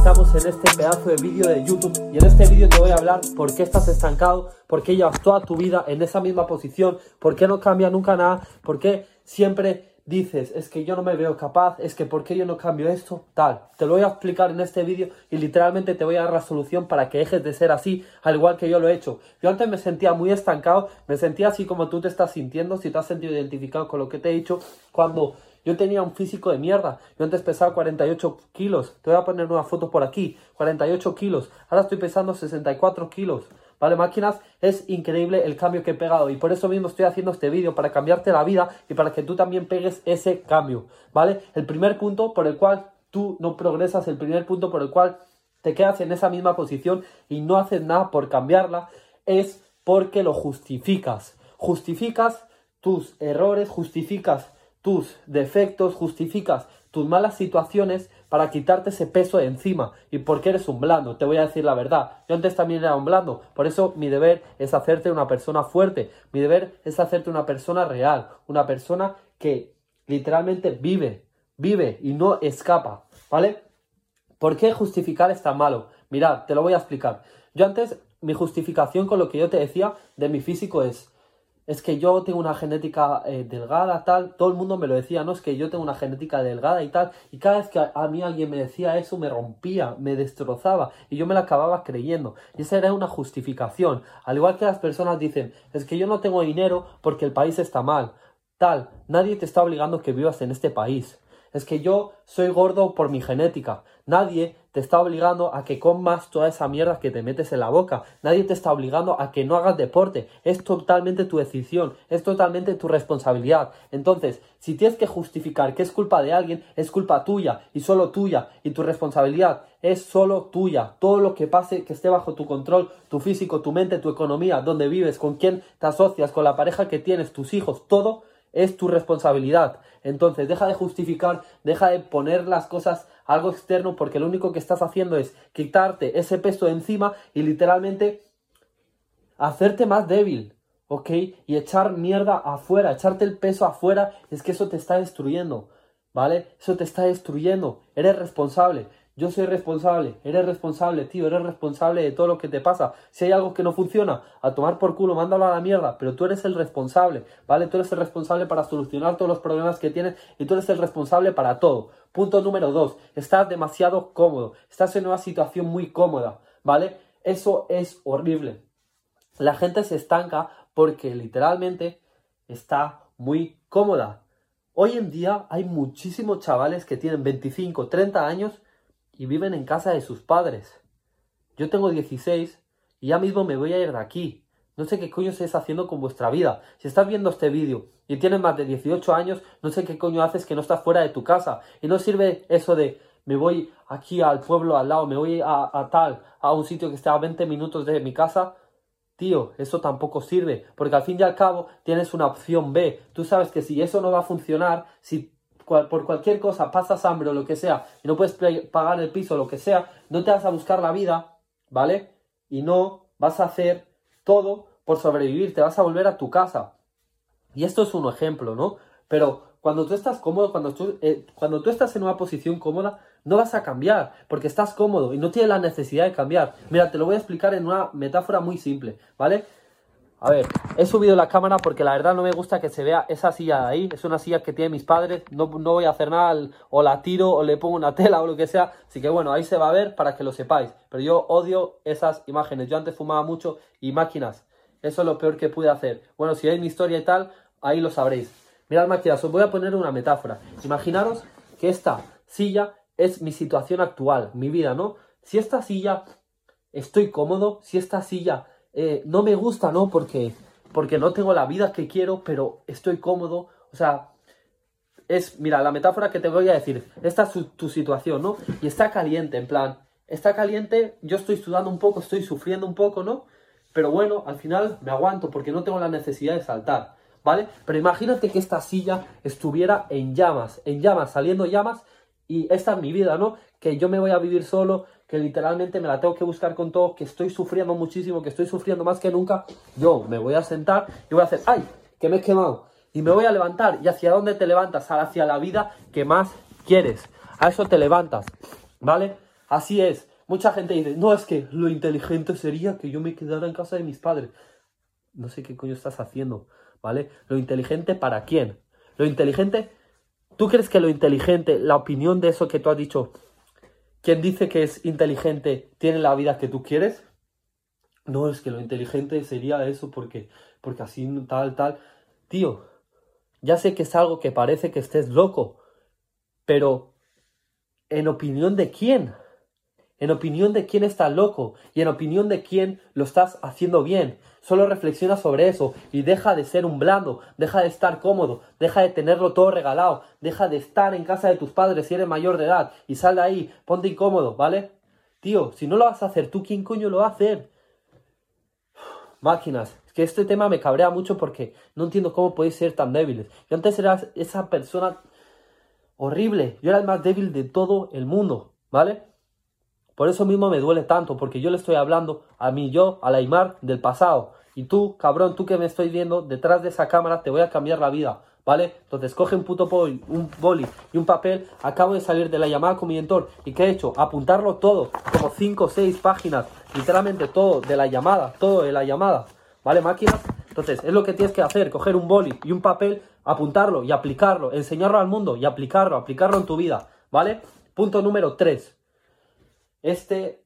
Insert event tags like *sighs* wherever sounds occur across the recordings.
estamos en este pedazo de vídeo de YouTube y en este vídeo te voy a hablar por qué estás estancado, por qué llevas toda tu vida en esa misma posición, por qué no cambia nunca nada, por qué siempre dices, es que yo no me veo capaz, es que por qué yo no cambio esto, tal. Te lo voy a explicar en este vídeo y literalmente te voy a dar la solución para que dejes de ser así, al igual que yo lo he hecho. Yo antes me sentía muy estancado, me sentía así como tú te estás sintiendo, si te has sentido identificado con lo que te he dicho, cuando yo tenía un físico de mierda. Yo antes pesaba 48 kilos. Te voy a poner una foto por aquí. 48 kilos. Ahora estoy pesando 64 kilos. ¿Vale, máquinas? Es increíble el cambio que he pegado y por eso mismo estoy haciendo este vídeo, para cambiarte la vida y para que tú también pegues ese cambio, ¿vale? El primer punto por el cual tú no progresas, el primer punto por el cual te quedas en esa misma posición y no haces nada por cambiarla, es porque lo justificas. Justificas tus errores, justificas tus defectos, justificas tus malas situaciones para quitarte ese peso de encima. Y porque eres un blando, te voy a decir la verdad. Yo antes también era un blando. Por eso mi deber es hacerte una persona fuerte. Mi deber es hacerte una persona real. Una persona que literalmente vive, vive y no escapa. ¿Vale? ¿Por qué justificar es tan malo? Mirad, te lo voy a explicar. Yo antes, mi justificación con lo que yo te decía de mi físico es, es que yo tengo una genética eh, delgada, tal, todo el mundo me lo decía, no, es que yo tengo una genética delgada y tal, y cada vez que a, mí alguien me decía eso me rompía, me destrozaba, y yo me la acababa creyendo, y esa era una justificación, al igual que las personas dicen, es que yo no tengo dinero porque el país está mal, tal, nadie te está obligando que vivas en este país, es que yo soy gordo por mi genética. Nadie te está obligando a que comas toda esa mierda que te metes en la boca. Nadie te está obligando a que no hagas deporte. Es totalmente tu decisión, es totalmente tu responsabilidad. Entonces, si tienes que justificar que es culpa de alguien, es culpa tuya y solo tuya. Y tu responsabilidad es solo tuya. Todo lo que pase, que esté bajo tu control, tu físico, tu mente, tu economía, donde vives, con quién te asocias, con la pareja que tienes, tus hijos, todo es tu responsabilidad. Entonces, deja de justificar, deja de poner las cosas algo externo porque lo único que estás haciendo es quitarte ese peso de encima y literalmente hacerte más débil, ¿ok? Y echar mierda afuera, echarte el peso afuera, es que eso te está destruyendo, ¿vale? Eso te está destruyendo, eres responsable. Yo soy responsable, eres responsable, tío, eres responsable de todo lo que te pasa. Si hay algo que no funciona, a tomar por culo, mándalo a la mierda, pero tú eres el responsable, ¿vale? Tú eres el responsable para solucionar todos los problemas que tienes y tú eres el responsable para todo. Punto número dos, estás demasiado cómodo, estás en una situación muy cómoda, ¿vale? Eso es horrible. La gente se estanca porque literalmente está muy cómoda. Hoy en día hay muchísimos chavales que tienen 25, 30 años y viven en casa de sus padres. Yo tengo 16 y ya mismo me voy a ir de aquí. No sé qué coño estáis haciendo con vuestra vida. Si estás viendo este vídeo y tienes más de 18 años, no sé qué coño haces que no estás fuera de tu casa. Y no sirve eso de me voy aquí al pueblo al lado, me voy a, a tal, a un sitio que está a 20 minutos de mi casa. Tío, eso tampoco sirve, porque al fin y al cabo tienes una opción B. Tú sabes que si eso no va a funcionar, si por cualquier cosa pasas hambre o lo que sea y no puedes pagar el piso o lo que sea, no te vas a buscar la vida, ¿vale? Y no vas a hacer todo por sobrevivir, te vas a volver a tu casa. Y esto es un ejemplo, ¿no? Pero cuando tú estás cómodo, cuando tú, eh, cuando tú estás en una posición cómoda, no vas a cambiar, porque estás cómodo y no tienes la necesidad de cambiar. Mira, te lo voy a explicar en una metáfora muy simple, ¿vale? A ver, he subido la cámara porque la verdad no me gusta que se vea esa silla de ahí. Es una silla que tienen mis padres. No, no voy a hacer nada, o la tiro, o le pongo una *laughs* tela, o lo que sea. Así que bueno, ahí se va a ver para que lo sepáis. Pero yo odio esas imágenes. Yo antes fumaba mucho y máquinas. Eso es lo peor que pude hacer. Bueno, si veis mi historia y tal, ahí lo sabréis. Mirad máquinas, os voy a poner una metáfora. Imaginaros que esta silla es mi situación actual, mi vida, ¿no? Si esta silla estoy cómodo, si esta silla eh, no me gusta, ¿no? Porque, porque no tengo la vida que quiero, pero estoy cómodo. O sea, es, mira, la metáfora que te voy a decir, esta es tu situación, ¿no? Y está caliente, en plan, está caliente, yo estoy sudando un poco, estoy sufriendo un poco, ¿no? Pero bueno, al final me aguanto porque no tengo la necesidad de saltar, ¿vale? Pero imagínate que esta silla estuviera en llamas, en llamas, saliendo llamas, y esta es mi vida, ¿no? Que yo me voy a vivir solo, que literalmente me la tengo que buscar con todo, que estoy sufriendo muchísimo, que estoy sufriendo más que nunca, yo me voy a sentar y voy a hacer, ¡ay! Que me he quemado. Y me voy a levantar. ¿Y hacia dónde te levantas? Hacia la vida que más quieres. A eso te levantas, ¿vale? Así es. Mucha gente dice, no, es que lo inteligente sería que yo me quedara en casa de mis padres. No sé qué coño estás haciendo, ¿vale? Lo inteligente para quién? Lo inteligente, ¿tú crees que lo inteligente, la opinión de eso que tú has dicho, quien dice que es inteligente tiene la vida que tú quieres? No, es que lo inteligente sería eso porque, porque así tal, tal. Tío, ya sé que es algo que parece que estés loco, pero ¿en opinión de quién? En opinión de quién estás loco y en opinión de quién lo estás haciendo bien. Solo reflexiona sobre eso y deja de ser un blando, deja de estar cómodo, deja de tenerlo todo regalado, deja de estar en casa de tus padres si eres mayor de edad y sal de ahí, ponte incómodo, ¿vale? Tío, si no lo vas a hacer tú, ¿quién coño lo va a hacer? *sighs* Máquinas, es que este tema me cabrea mucho porque no entiendo cómo podéis ser tan débiles. Yo antes era esa persona horrible, yo era el más débil de todo el mundo, ¿vale? Por eso mismo me duele tanto, porque yo le estoy hablando a mí, yo, a la Aymar del pasado. Y tú, cabrón, tú que me estoy viendo, detrás de esa cámara te voy a cambiar la vida, ¿vale? Entonces coge un puto boli, un boli y un papel. Acabo de salir de la llamada con mi mentor. ¿Y qué he hecho? Apuntarlo todo, como 5 o 6 páginas, literalmente todo de la llamada, todo de la llamada, ¿vale, máquinas? Entonces, es lo que tienes que hacer, coger un boli y un papel, apuntarlo y aplicarlo, enseñarlo al mundo y aplicarlo, aplicarlo en tu vida, ¿vale? Punto número 3. Este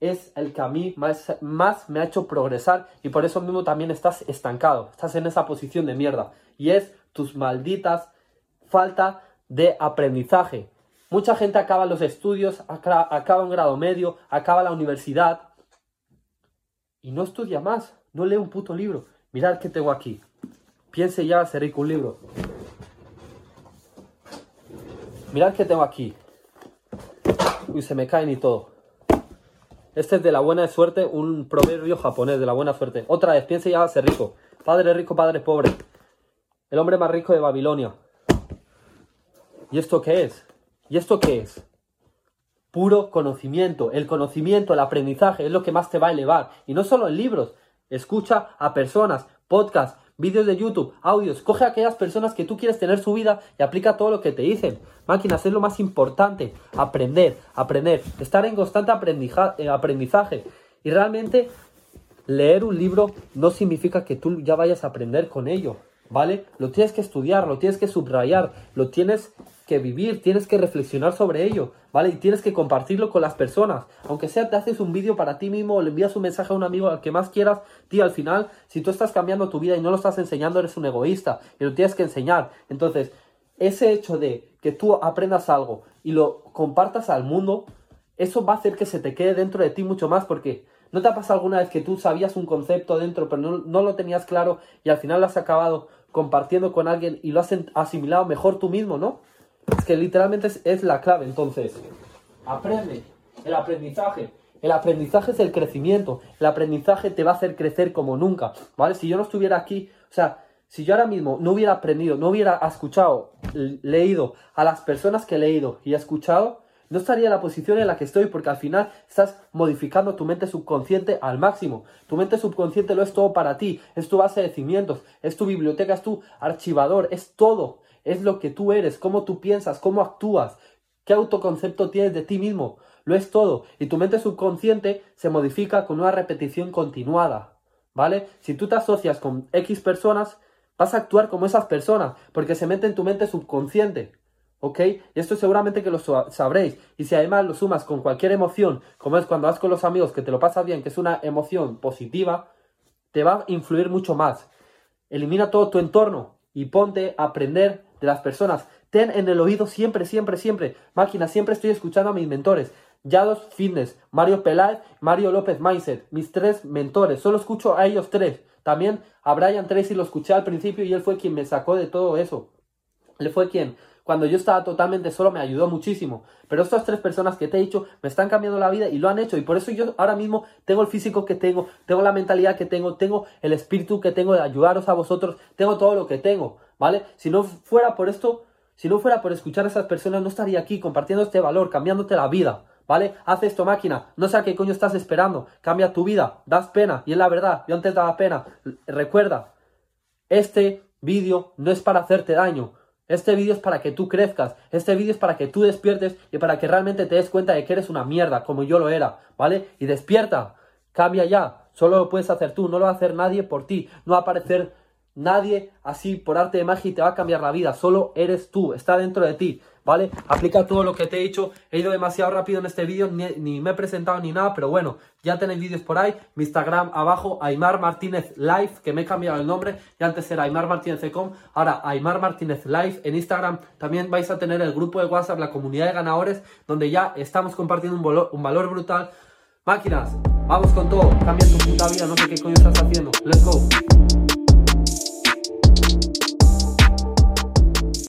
es el que a mí más, me ha hecho progresar y por eso mismo también estás estancado, estás en esa posición de mierda y es tus malditas falta de aprendizaje. Mucha gente acaba los estudios, acaba un grado medio, acaba la universidad y no estudia más, no lee un puto libro. Mirad qué tengo aquí. Piense ya, seré un libro. Mirad qué tengo aquí. Uy, se me caen y todo. Este es de la buena suerte, un proverbio japonés de la buena suerte. Otra vez, piense y hágase rico. Padre rico, padre pobre. El hombre más rico de Babilonia. ¿Y esto qué es? ¿Y esto qué es? Puro conocimiento. El conocimiento, el aprendizaje es lo que más te va a elevar. Y no solo en libros. Escucha a personas, podcasts, vídeos de YouTube, audios, coge a aquellas personas que tú quieres tener su vida y aplica todo lo que te dicen. Máquinas, es lo más importante, aprender, aprender, estar en constante eh, aprendizaje. Y realmente leer un libro no significa que tú ya vayas a aprender con ello, ¿vale? Lo tienes que estudiar, lo tienes que subrayar, lo tienes que vivir, tienes que reflexionar sobre ello, ¿vale? Y tienes que compartirlo con las personas. Aunque sea te haces un vídeo para ti mismo le envías un mensaje a un amigo al que más quieras, tío, al final, si tú estás cambiando tu vida y no lo estás enseñando, eres un egoísta y lo tienes que enseñar. Entonces, ese hecho de que tú aprendas algo y lo compartas al mundo, eso va a hacer que se te quede dentro de ti mucho más porque ¿no te ha pasado alguna vez que tú sabías un concepto dentro pero no, no lo tenías claro y al final lo has acabado compartiendo con alguien y lo has asimilado mejor tú mismo, ¿no? Es que literalmente es, la clave. Entonces, aprende. El aprendizaje. El aprendizaje es el crecimiento. El aprendizaje te va a hacer crecer como nunca. ¿Vale? Si yo no estuviera aquí, o sea, si yo ahora mismo no hubiera aprendido, no hubiera escuchado, leído a las personas que he leído y he escuchado, no estaría en la posición en la que estoy porque al final estás modificando tu mente subconsciente al máximo. Tu mente subconsciente lo es todo para ti, es tu base de cimientos, es tu biblioteca, es tu archivador, es todo es lo que tú eres, cómo tú piensas, cómo actúas, qué autoconcepto tienes de ti mismo. Lo es todo. Y tu mente subconsciente se modifica con una repetición continuada. ¿Vale? Si tú te asocias con X personas, vas a actuar como esas personas, porque se mete en tu mente subconsciente. ¿Ok? Y esto seguramente que lo sabréis. Y si además lo sumas con cualquier emoción, como es cuando vas con los amigos que te lo pasas bien, que es una emoción positiva, te va a influir mucho más. Elimina todo tu entorno y ponte a aprender de las personas. Ten en el oído siempre, siempre, siempre. Máquina, siempre estoy escuchando a mis mentores. Yados Fitness, Mario Peláez, Mario López Mindset, mis tres mentores. Solo escucho a ellos tres. También a Brian Tracy lo escuché al principio y él fue quien me sacó de todo eso. Él fue quien, cuando yo estaba totalmente solo, me ayudó muchísimo. Pero estas tres personas que te he dicho me están cambiando la vida y lo han hecho. Y por eso yo ahora mismo tengo el físico que tengo, tengo la mentalidad que tengo, tengo el espíritu que tengo de ayudaros a vosotros, tengo todo lo que tengo. ¿vale? Si no fuera por esto, si no fuera por escuchar a esas personas, no estaría aquí compartiendo este valor, cambiándote la vida, ¿vale? Haz esto, máquina, no sé a qué coño estás esperando, cambia tu vida, das pena, y es la verdad, yo antes daba pena. Recuerda, este vídeo no es para hacerte daño, Este vídeo es para que tú crezcas, este vídeo es para que tú despiertes y para que realmente te des cuenta de que eres una mierda, como yo lo era, ¿vale? Y despierta, cambia ya, solo lo puedes hacer tú, no lo va a hacer nadie por ti, no va a aparecer nadie así por arte de magia y te va a cambiar la vida, solo eres tú, está dentro de ti. Aplica todo lo que te he dicho. He ido demasiado rápido en este vídeo, ni, me he presentado ni nada, pero bueno, ya tenéis vídeos por ahí. Mi Instagram abajo, Aymar Martínez Live, que me he cambiado el nombre. Y antes era Aymar Martínez Ecom, ahora Aymar Martínez Live. En Instagram también vais a tener el grupo de WhatsApp, la comunidad de ganadores, donde ya estamos compartiendo un valor brutal. Máquinas, vamos con todo. Cambia tu puta vida, no sé qué coño estás haciendo. Let's go.